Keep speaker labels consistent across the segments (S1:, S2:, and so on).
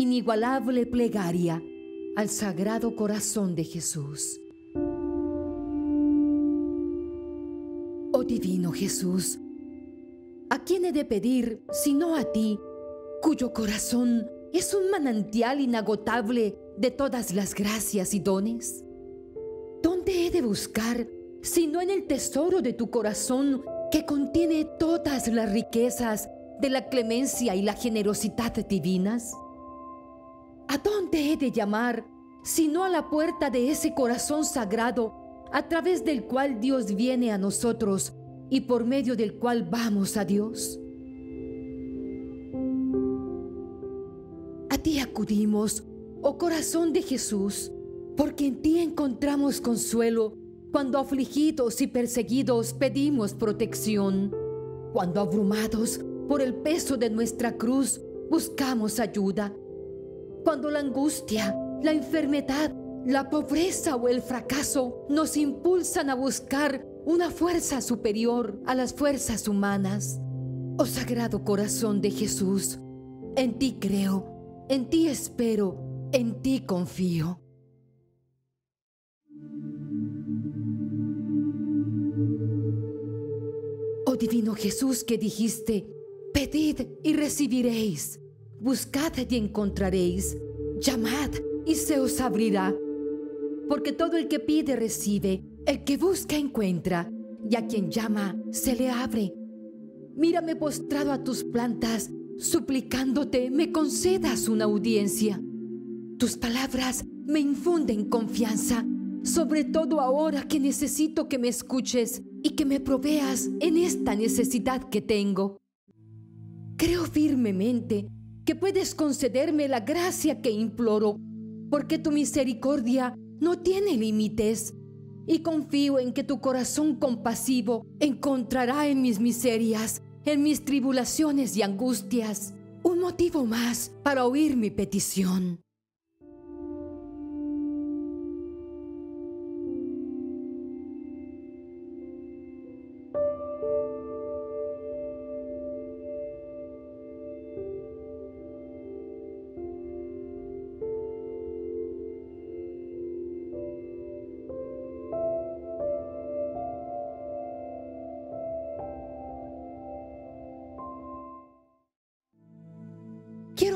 S1: inigualable plegaria al Sagrado Corazón de Jesús. Oh Divino Jesús, ¿a quién he de pedir sino a ti, cuyo corazón es un manantial inagotable de todas las gracias y dones? ¿Dónde he de buscar sino en el tesoro de tu corazón que contiene todas las riquezas de la clemencia y la generosidad divinas? ¿A dónde he de llamar sino a la puerta de ese corazón sagrado a través del cual Dios viene a nosotros y por medio del cual vamos a Dios? A ti acudimos, oh corazón de Jesús, porque en ti encontramos consuelo cuando afligidos y perseguidos pedimos protección, cuando abrumados por el peso de nuestra cruz buscamos ayuda cuando la angustia, la enfermedad, la pobreza o el fracaso nos impulsan a buscar una fuerza superior a las fuerzas humanas. Oh Sagrado Corazón de Jesús, en ti creo, en ti espero, en ti confío. Oh Divino Jesús que dijiste, pedid y recibiréis Buscad y encontraréis, llamad y se os abrirá. Porque todo el que pide recibe, el que busca encuentra, y a quien llama se le abre. Mírame postrado a tus plantas, suplicándote me concedas una audiencia. Tus palabras me infunden confianza, sobre todo ahora que necesito que me escuches y que me proveas en esta necesidad que tengo. Creo firmemente que puedes concederme la gracia que imploro, porque tu misericordia no tiene límites. Y confío en que tu corazón compasivo encontrará en mis miserias, en mis tribulaciones y angustias, un motivo más para oír mi petición.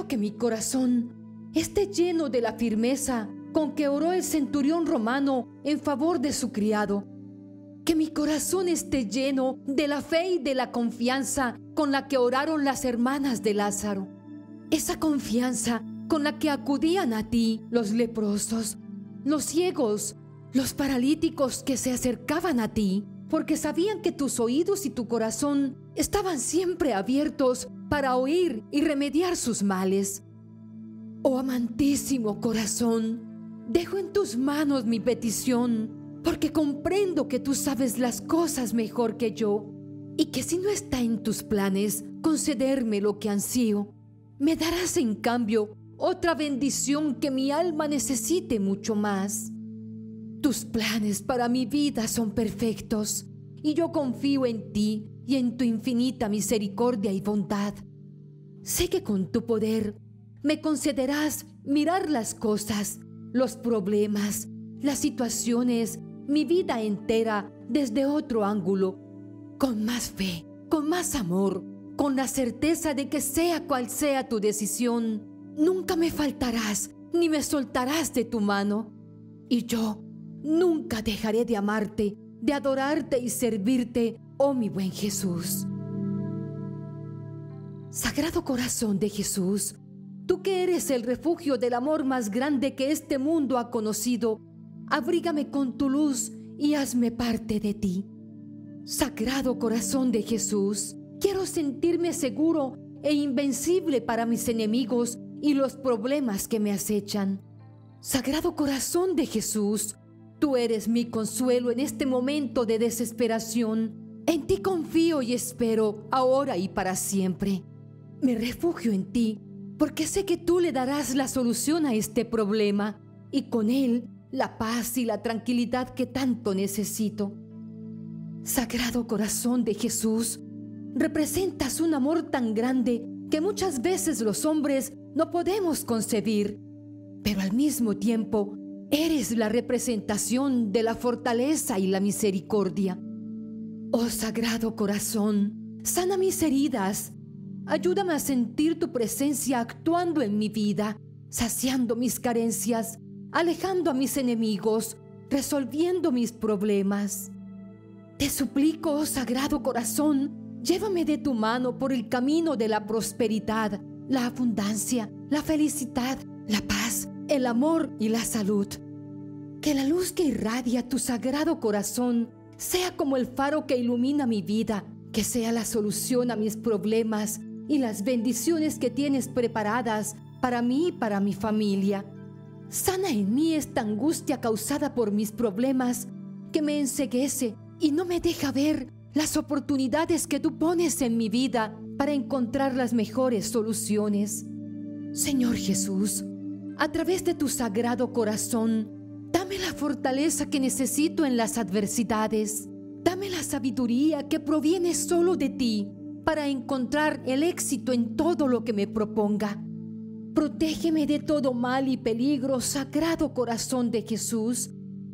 S1: Que mi corazón esté lleno de la firmeza con que oró el centurión romano en favor de su criado. Que mi corazón esté lleno de la fe y de la confianza con la que oraron las hermanas de Lázaro. Esa confianza con la que acudían a ti los leprosos, los ciegos, los paralíticos que se acercaban a ti, porque sabían que tus oídos y tu corazón estaban siempre abiertos para oír y remediar sus males. Oh amantísimo corazón, dejo en tus manos mi petición, porque comprendo que tú sabes las cosas mejor que yo, y que si no está en tus planes concederme lo que ansío, me darás en cambio otra bendición que mi alma necesite mucho más. Tus planes para mi vida son perfectos, y yo confío en ti y en tu infinita misericordia y bondad. Sé que con tu poder me concederás mirar las cosas, los problemas, las situaciones, mi vida entera desde otro ángulo, con más fe, con más amor, con la certeza de que sea cual sea tu decisión, nunca me faltarás ni me soltarás de tu mano. Y yo nunca dejaré de amarte, de adorarte y servirte oh mi buen Jesús. Sagrado corazón de Jesús, tú que eres el refugio del amor más grande que este mundo ha conocido, abrígame con tu luz y hazme parte de ti. Sagrado corazón de Jesús, quiero sentirme seguro e invencible para mis enemigos y los problemas que me acechan. Sagrado corazón de Jesús, tú eres mi consuelo en este momento de desesperación en ti confío y espero, ahora y para siempre. Me refugio en ti, porque sé que tú le darás la solución a este problema y con él la paz y la tranquilidad que tanto necesito. Sagrado corazón de Jesús, representas un amor tan grande que muchas veces los hombres no podemos concebir, pero al mismo tiempo eres la representación de la fortaleza y la misericordia. Oh Sagrado Corazón, sana mis heridas, ayúdame a sentir tu presencia actuando en mi vida, saciando mis carencias, alejando a mis enemigos, resolviendo mis problemas. Te suplico, oh Sagrado Corazón, llévame de tu mano por el camino de la prosperidad, la abundancia, la felicidad, la paz, el amor y la salud. Que la luz que irradia tu Sagrado Corazón sea como el faro que ilumina mi vida, que sea la solución a mis problemas y las bendiciones que tienes preparadas para mí y para mi familia. Sana en mí esta angustia causada por mis problemas que me enseguece y no me deja ver las oportunidades que tú pones en mi vida para encontrar las mejores soluciones. Señor Jesús, a través de tu sagrado corazón, dame la fortaleza que necesito en las adversidades. Dame la sabiduría que proviene solo de ti para encontrar el éxito en todo lo que me proponga. Protégeme de todo mal y peligro, sagrado corazón de Jesús.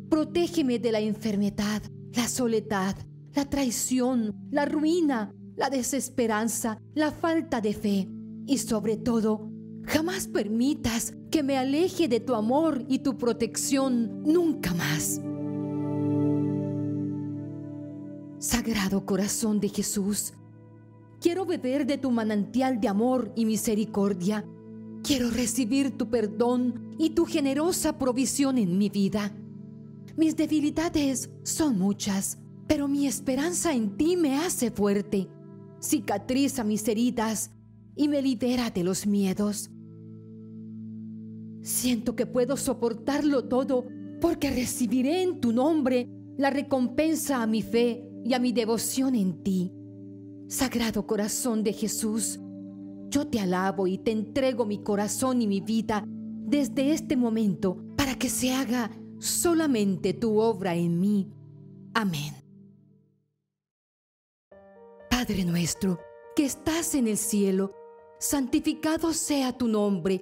S1: Protégeme de la enfermedad, la soledad, la traición, la ruina, la desesperanza, la falta de fe. Y sobre todo, jamás permitas que me aleje de tu amor y tu protección nunca más. Sagrado corazón de Jesús, quiero beber de tu manantial de amor y misericordia Quiero recibir tu perdón y tu generosa provisión en mi vida. Mis debilidades son muchas, pero mi esperanza en ti me hace fuerte. Cicatriza mis heridas y me libera de los miedos. Siento que puedo soportarlo todo porque recibiré en tu nombre la recompensa a mi fe y a mi devoción en ti. Sagrado corazón de Jesús, yo te alabo y te entrego mi corazón y mi vida desde este momento para que se haga solamente tu obra en mí. Amén. Padre nuestro, que estás en el cielo, santificado sea tu nombre.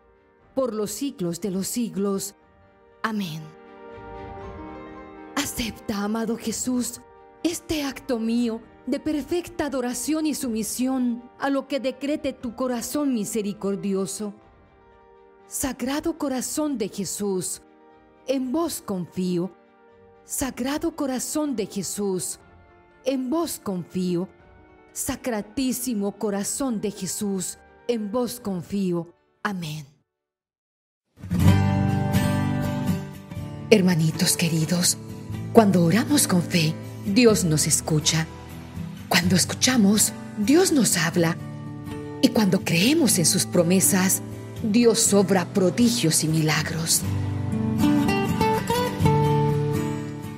S1: por los siglos de los siglos. Amén. Acepta, amado Jesús, este acto mío de perfecta adoración y sumisión a lo que decrete tu corazón misericordioso. Sagrado corazón de Jesús, en vos confío. Sagrado corazón de Jesús, en vos confío. Sacratísimo corazón de Jesús, en vos confío. Amén. Hermanitos queridos, cuando oramos con fe, Dios nos escucha. Cuando escuchamos, Dios nos habla. Y cuando creemos en sus promesas, Dios obra prodigios y milagros.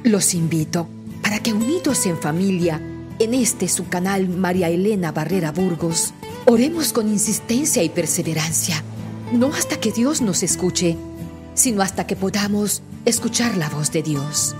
S1: Los invito para que unidos en familia, en este su canal María Elena Barrera Burgos, oremos con insistencia y perseverancia, no hasta que Dios nos escuche, sino hasta que podamos escuchar la voz de Dios.